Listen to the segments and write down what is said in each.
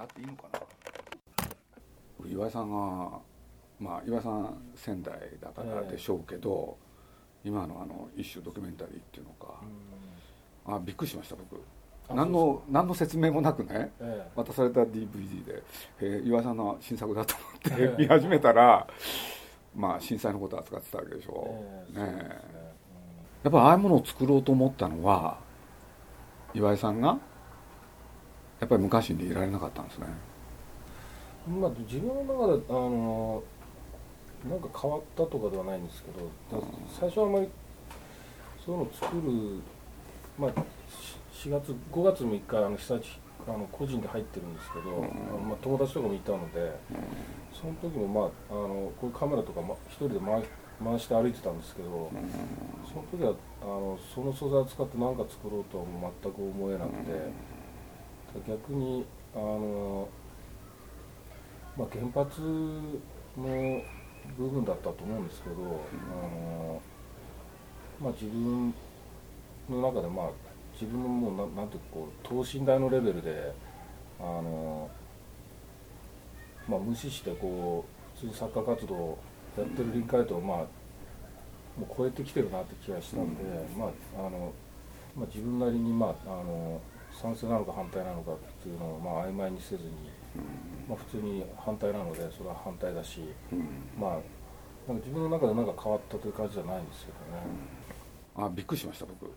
やっていいのかな。岩井さんがまあ岩井さん仙台だからでしょうけど、今のあの一種ドキュメンタリーっていうのか、あびっくりしました僕。何の何の説明もなくね、ええ。渡された DVD で、えー岩井さんの新作だと思って見始めたら、まあ震災のことを扱ってたわけでしょ、ええねね。やっぱああいうものを作ろうと思ったのは岩井さんがやっぱり無関心でいられなかったんですね。うんまあ自分の中であのなんか変わったとかではないんですけど、だ最初はあまりそういうのを作るまあし4月5月も1回あの被災地あの個人で入ってるんですけど、あのまあ、友達とかもいたので、その時もまああのこういうカメラとか、ま、一人で回回して歩いてたんですけど、その時はあのその素材を使って何か作ろうとは全く思えなくて、逆にあの、まあ、原発の部分だったと思うんですけど、あのまあ、自分の中で、まあ、自分のもうなんなんていうかこう等身大のレベルであの、まあ、無視してこう普通に作家活動をやってる臨界点を、まあ、もう超えてきてるなって気がしたんで、まああのまあ、自分なりに、まあ、あの賛成なのか反対なのかっていうのを、まあ、曖昧にせずに、まあ、普通に反対なのでそれは反対だし、まあ、なんか自分の中で何か変わったという感じじゃないんですけどね。あびっくりしました僕。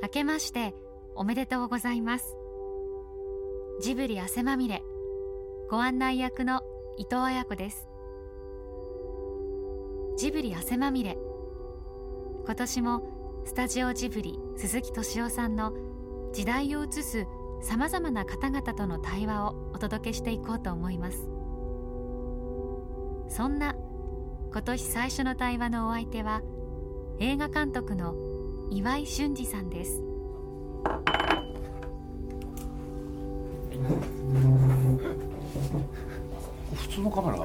明けましておめでとうございます。ジブリ汗まみれ。ご案内役の伊藤彩子です。ジブリ汗まみれ。今年もスタジオジブリ鈴木敏夫さんの時代を映すさまざまな方々との対話をお届けしていこうと思います。そんな今年最初の対話のお相手は映画監督の岩井俊二さんです。普通のカメラ？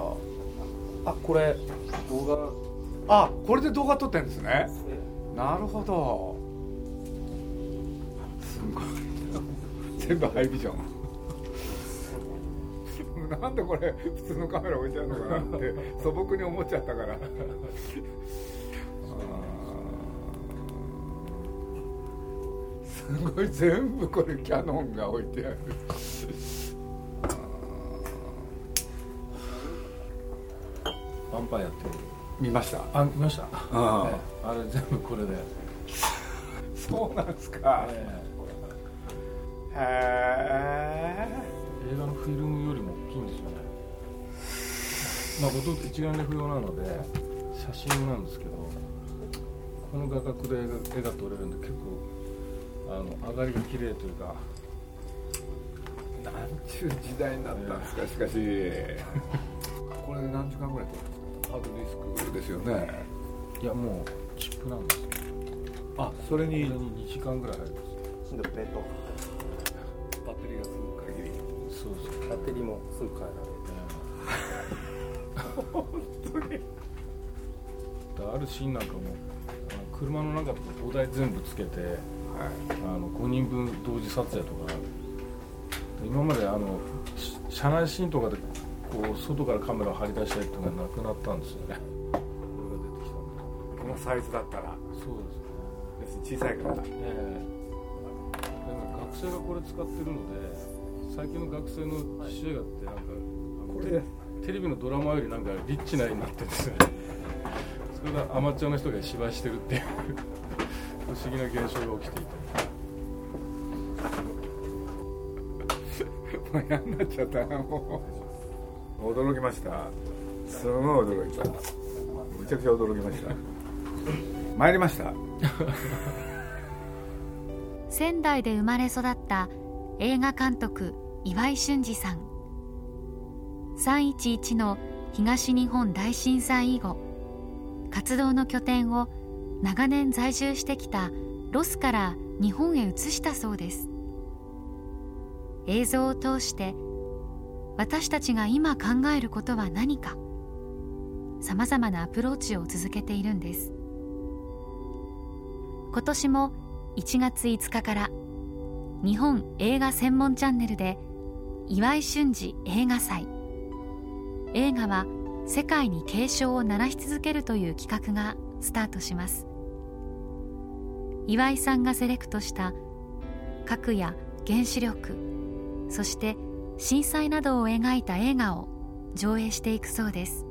あこれ動画。あこれで動画撮ってるんですね。なるほど。すごい。全部ハイビジョン。なんでこれ普通のカメラ置いてあるのかなって素朴に思っちゃったから。すごい全部これキャノンが置いてあるンパイアって見ました。あ見ました？あええ。あれ全部これで、そうなんですか。へえ。映画のフィルムよりも大きいんですよね。まあほとんど一眼レフ用なので写真なんですけどこの画角で絵が絵が撮れるんで結構あの上がりが綺麗というかなんちゅう時代になったんですかしかし。これで何時間ぐらい撮るハードディスクですよね。いやもうチップなんですよ。あそれに。に2時間ぐらい入りますバッテリーが続く限りそうですバッテリーもすぐ変えられるだからあるシーンなんかも車の中とか5台全部つけてあの5人分同時撮影とか。今まであのし車内シーンとかでこう外からカメラを張り出したりっていうのがなくなったんですよね。これが出てきたんでこのサイズだったら。そうです。ね別に小さいから。ええ。でも学生がこれ使ってるので最近の学生の父映画ってなんかこれテレビのドラマよりなんかリッチな絵になってるんですよね。それがアマチュアの人が芝居してるっていう不思議な現象が起きていて もう嫌になっちゃったなもう驚きました。すごい驚いた。むちゃくちゃ驚きました。参りました。仙台で生まれ育った映画監督岩井俊二さん。311の東日本大震災以後活動の拠点を長年在住してきたロスから日本へ移したそうです。映像を通して私たちが今考えることは何か。さまざまなアプローチを続けているんです。今年も1月5日から日本映画専門チャンネルで岩井俊二映画祭。映画は世界に警鐘を鳴らし続けるという企画がスタートします。岩井さんがセレクトした核や原子力そして震災などを描いた映画を上映していくそうです。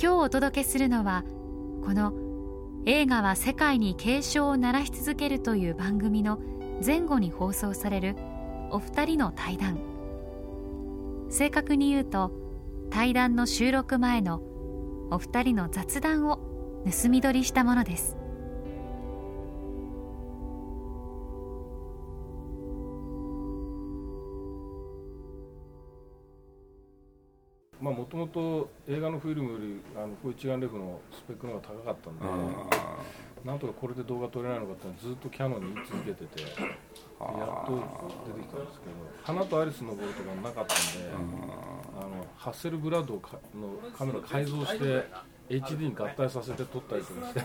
今日お届けするのはこの映画は世界に警鐘を鳴らし続けるという番組の前後に放送されるお二人の対談。正確に言うと対談の収録前のお二人の雑談を盗み撮りしたものです。まあもともと映画のフィルムよりあのこう一眼レフのスペックの方が高かったんでなんとかこれで動画撮れないのかってずっとキャノンに言い続けててやっと出てきたんですけど「花とアリスのボール」とかなかったんであのハッセルブラッドのカメラ改造して HD に合体させて撮ったりとかして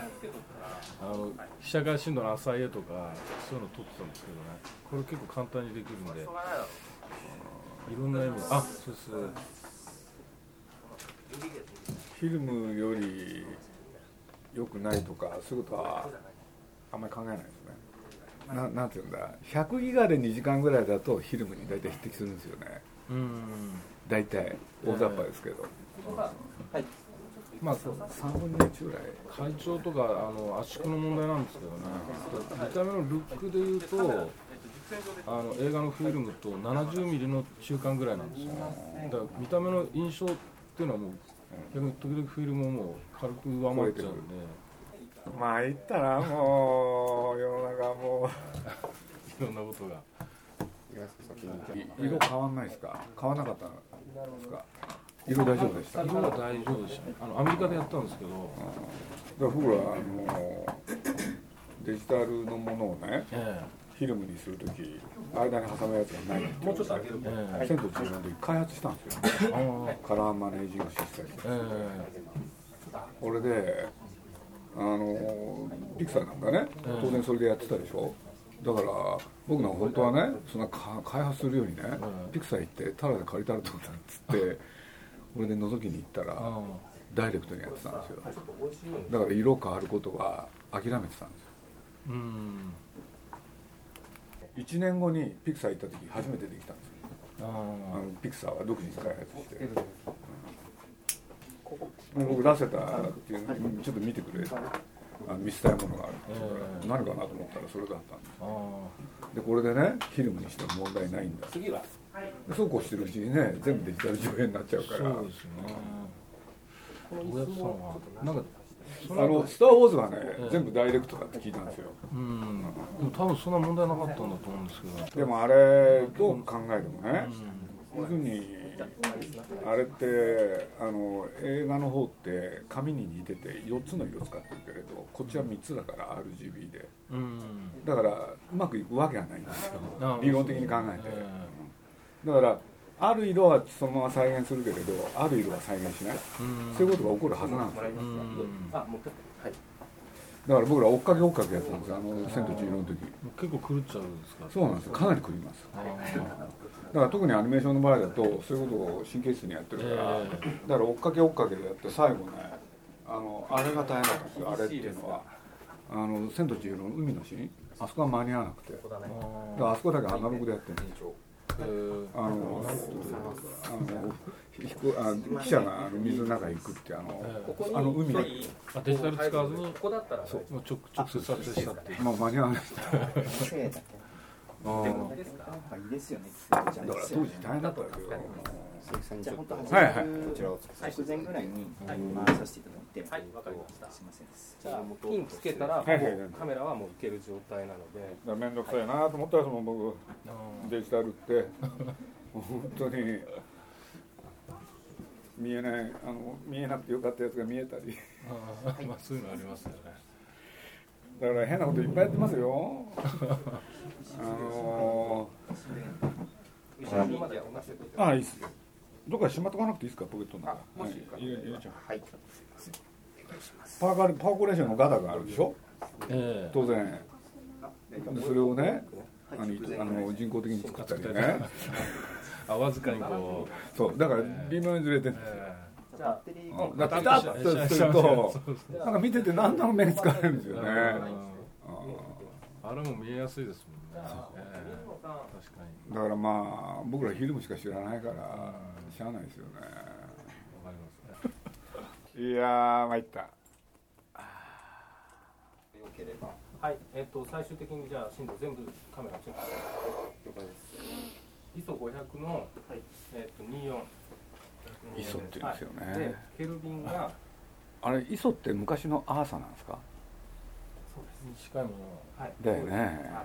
あの被写界深度の浅い絵とかそういうの撮ってたんですけどね。これ結構簡単にできるんで。いろんな意味あそうですフィルムより良くないとかそういうことはあんまり考えないですね。ななんていうんだ。100ギガで2時間ぐらいだとフィルムに大体匹敵するんですよね。うん大体大雑把ですけど、はいまあ3分の1ぐらい。会長とかあの圧縮の問題なんですけどね。見た目のルックでいうとあの映画のフィルムと70ミリの中間ぐらいなんですよね。だから見た目の印象っていうのはもう逆に時々フィルムをもう軽く上回っちゃうんで。まあ言ったらもう世の中も いろんなことが。う色変わんないですか？変わんなかったんですか？色大丈夫でした？色は大丈夫でした。ねあのアメリカでやったんですけど。だから僕らあのデジタルのものをねえフィルムにするとき間に挟むやつがないもうちょっと開けるええ千と千尋の時開発したんですよ。カラーマネージングシステム。あえこれであのピクサーなんかね当然それでやってたでしょ。だから僕なんか本当はねそんなか開発するようにねうん。ピクサー行ってタダで借りたらどうだっつってこれで覗きに行ったらダイレクトにやってたんですよ。だから色変わることは諦めてたんですよ。あうん1年後にピクサー行った時初めてできたんですよ。ああのピクサーは独自に開発して、うん。僕出せたっていうのちょっと見てくれあの見せたいものがあるって何かなと思ったらそれだったんですでこれでねフィルムにしても問題ないんだ。次は？でそうこうしてるうちにね全部デジタル上映になっちゃうから。そうですよねあのの「スター・ウォーズ」はね、ええ全部ダイレクトだって聞いたんですよ。うん。でも多分そんな問題なかったんだと思うんですけど。でもあれどう考えてもね、う要するにあれってあの映画の方って紙に似てて4つの色使ってるけれどこっちは3つだから RGB で。んうん。だからうまくいくわけがないんですよ。あ理論的に考えて、えだからある色はそのまま再現するけれどある色は再現しない、うん。そういうことが起こるはずなんですよ。うん。あもうはい。だから僕ら追っかけ追っかけやってたんですよ。あの「千と千尋」の時。結構狂っちゃうんですか？そうなんですよ。かなり狂います。あだから特にアニメーションの場合だとそういうことを神経質にやってるから、えだから追っかけ追っかけでやって最後ねあのあれが大変だったんですよ。あれっていうのは「あの千と千尋」の海のシーン。あそこは間に合わなくて。だかあらあそこだけアナログでやってるんですよ。えーあのあの飛行あ記者があの水の中へ行くってあのあの海であデジタル使わずにここだったらもう直直接撮影したって。まあ間に合わない。あー。いいですよね。だから当時大変だったわけよじゃあ本当ははいはい。こちらを直前ぐらいに回させていただいて、はいわかりました。すみません。です。じゃあピンつけたらはいはいカメラはもういける状態なので。面倒くさいなと思ったらその僕あデジタルって。本当に見えないあの見えなくてよかったやつが見えたり。まあそういうのありますよね。だから変なこといっぱいやってますよ。あのー、あいいっすどっかしまっとかなくていいですかポケットの中。もしはい、入れ入れちゃうはい。パーカーパーコレーションのガタがあるでしょ？ええ。当然。でそれをねあのあの人工的に作ったりね。あわずかにこう。そうだから微妙にずれてる。えじゃあピタッとするとなんか見てて何なの目に疲れるんですよね。えああれも見えやすいですもんね、ええ。確かにーだからまあ僕らフィルムしか知らないからしゃあないですよね。わかりますね。いやー参った。よければ。はいえっ、と最終的にじゃあ進路全部カメラチェック。了解です ISO500 の、えっ、と24 ISO って言うんですよね。はい。でケルビンがあれイソって昔のアーサなんですか？近いものは。い。だよね。は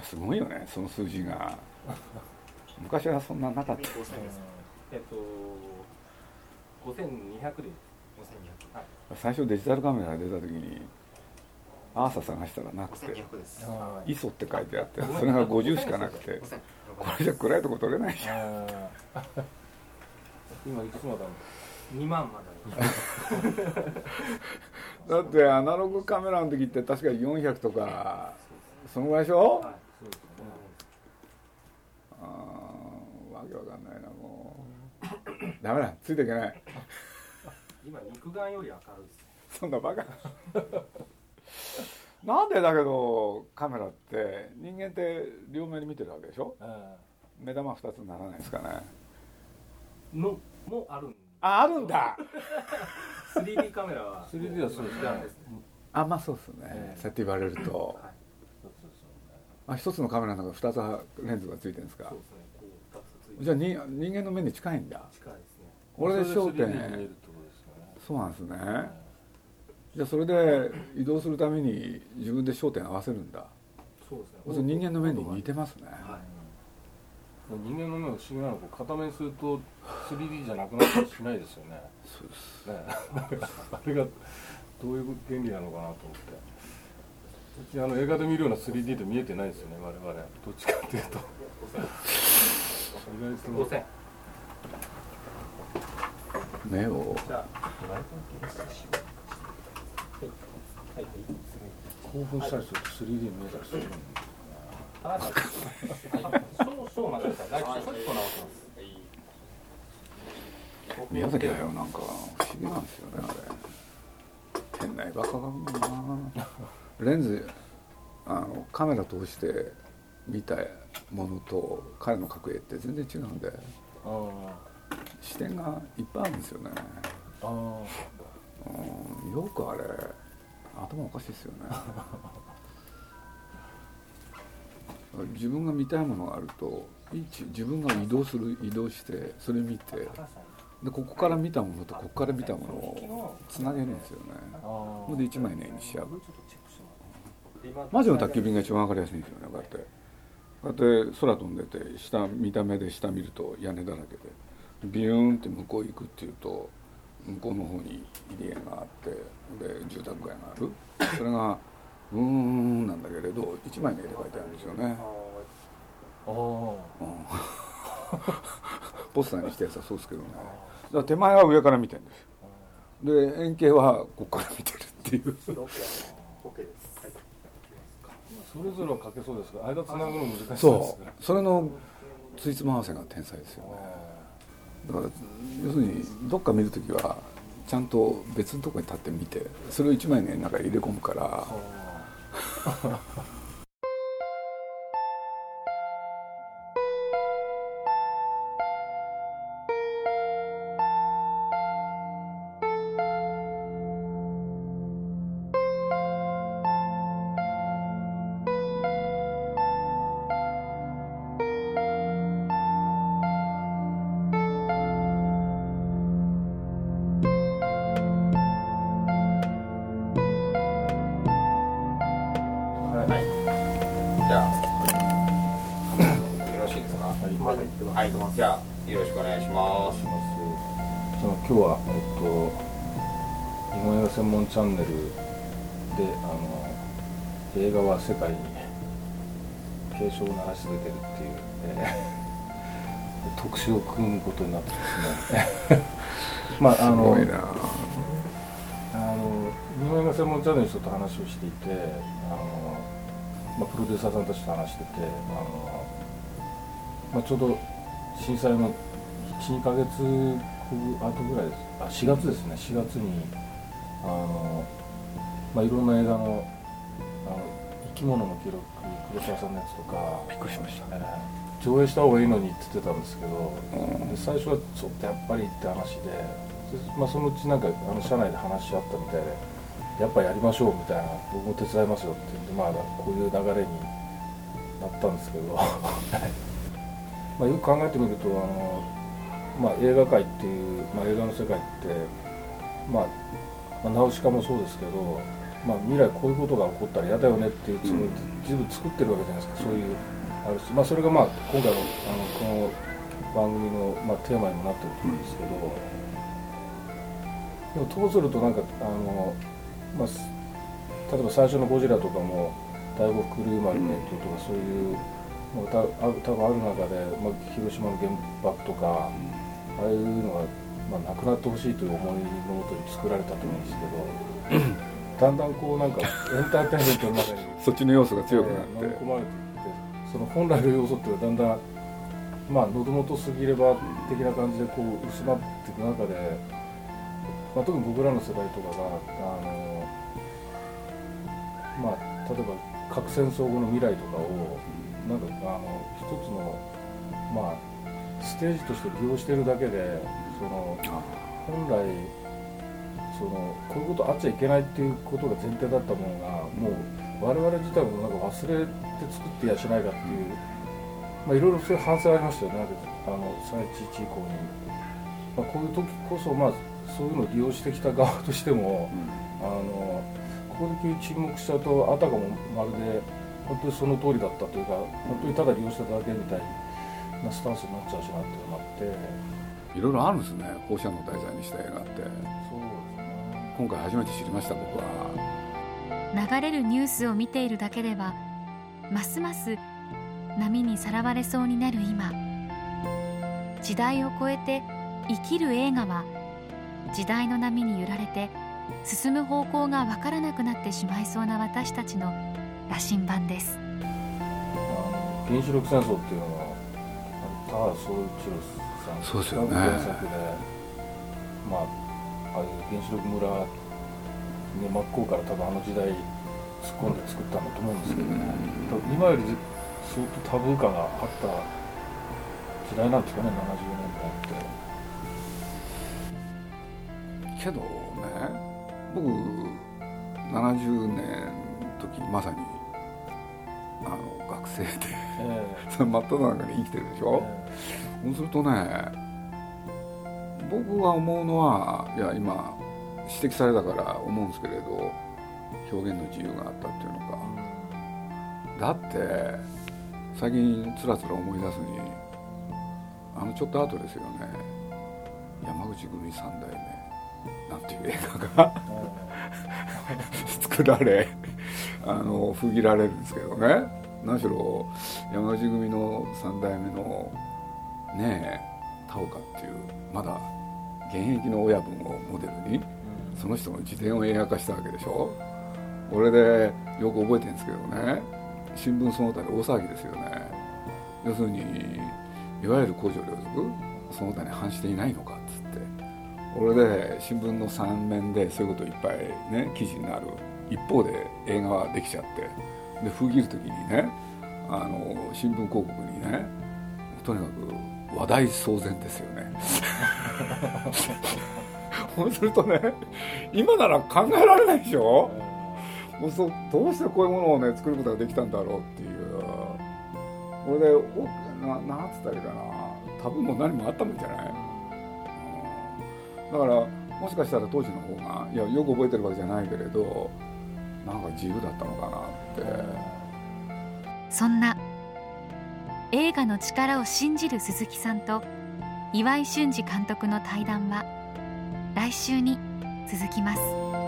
い。すごいよねその数字が。昔はそんななかった。えっ、と5200で。5200はい。最初デジタルカメラが出た時にアーサ探したらなくて5200です。あイソって書いてあってそれが50しかなくてこれじゃ暗いとこ撮れないじゃん。あ今いくつまである2万までだってアナログカメラの時って確か400とかそのぐらいでしょ、はい。あーわけわかんないなもう。ダメだついていけない。今肉眼より明るいですね。そんなバカな。んでだけどカメラって人間って両面に見てるわけでしょ？え目玉2つにならないですかね？のもあるんああるんだ。3D カメラは。え 3D はそうですねなんですね。あまあそうですね、ええ。そうやって言われると。はあ一つのカメラの中2つレンズがついてるんですか？そうですねこう2つついてじゃあに人間の目に近いんだ。近いですね。これで焦それで 3D に見える点。そうなんですね。えじゃあそれで移動するために自分で焦点合わせるんだ。そうですね。人間の目に似てますね、はい。え人間の目の不思議なのはこう片目にすると 3D じゃなくなったりしないですよね。そうです。ね。あれがどういう原理なのかなと思って。うちあの映画で見るような 3D と見えてないですよね我々。どっちかっていうと。意外と。5000目をじゃあはい。興奮したりすると 3D 見えたりする。んであはい。そうそう待ってくださいライトちょっと直します宮崎だよなんか。不思議なんですよねあれ。変な絵ばっか描くなレンズあのカメラ通して見たものと彼の描く絵って全然違うんで。あ視点がいっぱいあるんですよね、ああうん、よくあれ頭おかしいですよね 自分が見たいものがあると自分が移動する移動してそれ見てでここから見たものとここから見たものをつなげるんですよね。あそれで一枚の絵にしちゃう。魔女の宅急便が一番わかりやすいんですよねこうやって。こうやって空飛んでて下見た目で下見ると屋根だらけで。ビューンって向こう行くっていうと向こうの方に入り江があってで住宅街がある。それがうーんなんだけれど一枚の絵で描いてあるんですよね、ああうん、ポスターにしたやつはそうですけどね。だから手前は上から見てるんですよ。で円形はここから見てるっていう。OK ですはい。それぞれは描けそうですが間つなぐの難しいですそねう。それのついつま合わせが天才ですよね。だから要するにどっか見るときはちゃんと別のところに立って見てそれを一枚の絵の中に入れ込むからハハハハ。チャンネルであの映画は世界に警鐘を鳴らし続けるっていう、えー 特集を組むことになってですね。まああすのごいな。あの日本映画専門チャンネルの人と話をしていてあの、まあ、プロデューサーさんたちと話しててあの、まあ、ちょうど震災の12ヶ月後ぐらいです。あ4月ですね。4月にあの、まあ、いろんな映画のあの生き物の記録黒沢さんのやつとかびっくりしました。えー上映した方がいいのにって言ってたんですけど、うん。で最初はちょっとやっぱりって話でで、まあ、そのうちなんかあの社内で話し合ったみたいでやっぱやりましょうみたいな僕も手伝いますよって言ってまあこういう流れになったんですけど まあよく考えてみるとあの、まあ、映画界っていう、まあ、映画の世界って、まあ、まあナウシカもそうですけど、まあ、未来こういうことが起こったら嫌だよねっていうつもりで自分作ってるわけじゃないですか。そういうあるし、まあ、それがまあ今回のあのこの番組の、まあ、テーマにもなってると思うんですけど、でもとするとなんかあの、まあ、す例えば最初の「ゴジラ」とかも大国クルーマルネットとかそういうのがたあ多分ある中で、まあ、広島の原爆とか、ああいうのが、まあ、なくなってほしいという思いのもとに作られたと思うんですけどだんだんこうなんかエンターテインメントの中にそっちの要素が強くなっえー込まれていってその本来の要素っていうのはだんだんまあ喉元過ぎれば的な感じでこう薄まっていく中で、まあ、特に僕らの世代とかがあのまあ例えば核戦争後の未来とかをなんかあの一つのまあステージとして利用してるだけでその本来そのこういうことあっちゃいけないっていうことが前提だったものがもう我々自体もなんか忘れて作ってやしないかっていう、まあ、いろいろそういう反省ありましたよねあの311以降に、まあ、こういう時こそまあそういうのを利用してきた側としてもあのここで急に沈黙しちゃうとあたかもまるで本当にその通りだったというか本当にただ利用してただけみたいなスタンスになっちゃうしなっていうのがあっていろいろあるんですね。放射能を題材にした映画って。そうですね。今回初めて知りました僕は。流れるニュースを見ているだけではますます波にさらわれそうになる今。時代を超えて生きる映画は時代の波に揺られて進む方向がわからなくなってしまいそうな私たちの羅針盤です。原子力戦争っていうのは一郎さんそうですよね。まあああいう原子力村の真っ向から多分あの時代突っ込んで作ったんだと思うんですけどね、多分今より相当タブー感があった時代なんですかね70年代って。けどね僕70年の時まさにあの学生でえ その真っ只中に生きてるでしえょ、えそうするとね僕が思うのはいや今指摘されたから思うんですけれど表現の自由があったっていうのか。だって最近つらつら思い出すにあのちょっと後ですよね。山口組三代目なんていう映画が 作られあの封切られるんですけどね。何しろ山口組の三代目のねえ田岡っていうまだ現役の親分をモデルにその人の自伝を映画化したわけでしょ？俺でよく覚えてるんですけどね新聞その他で大騒ぎですよね。要するにいわゆる公序良俗その他に反していないのかっつって。俺で新聞の3面でそういうこといっぱいね記事になる一方で映画はできちゃって。で封切る時にねあの新聞広告にねとにかく話題騒然ですよね。そうするとね。今なら考えられないでしょ？もうそどうしてこういうものをね作ることができたんだろうっていう。これでおななんつったらいいかな。多分も何もあったんじゃない、うん。だからもしかしたら当時の方がいやよく覚えてるわけじゃないけれどなんか自由だったのかなって。そんな映画の力を信じる鈴木さんと岩井俊二監督の対談は来週に続きます。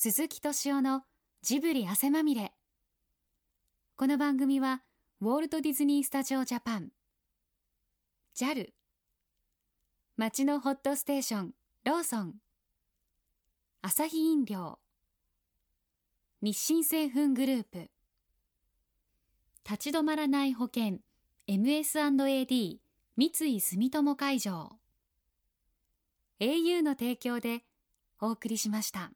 鈴木敏夫のジブリ汗まみれ。この番組はウォルト・ディズニー・スタジオ・ジャパン。JAL 町のホットステーションローソン。アサヒ飲料。日清製粉グループ。立ち止まらない保険 MS&AD 三井住友海上。au の提供でお送りしました。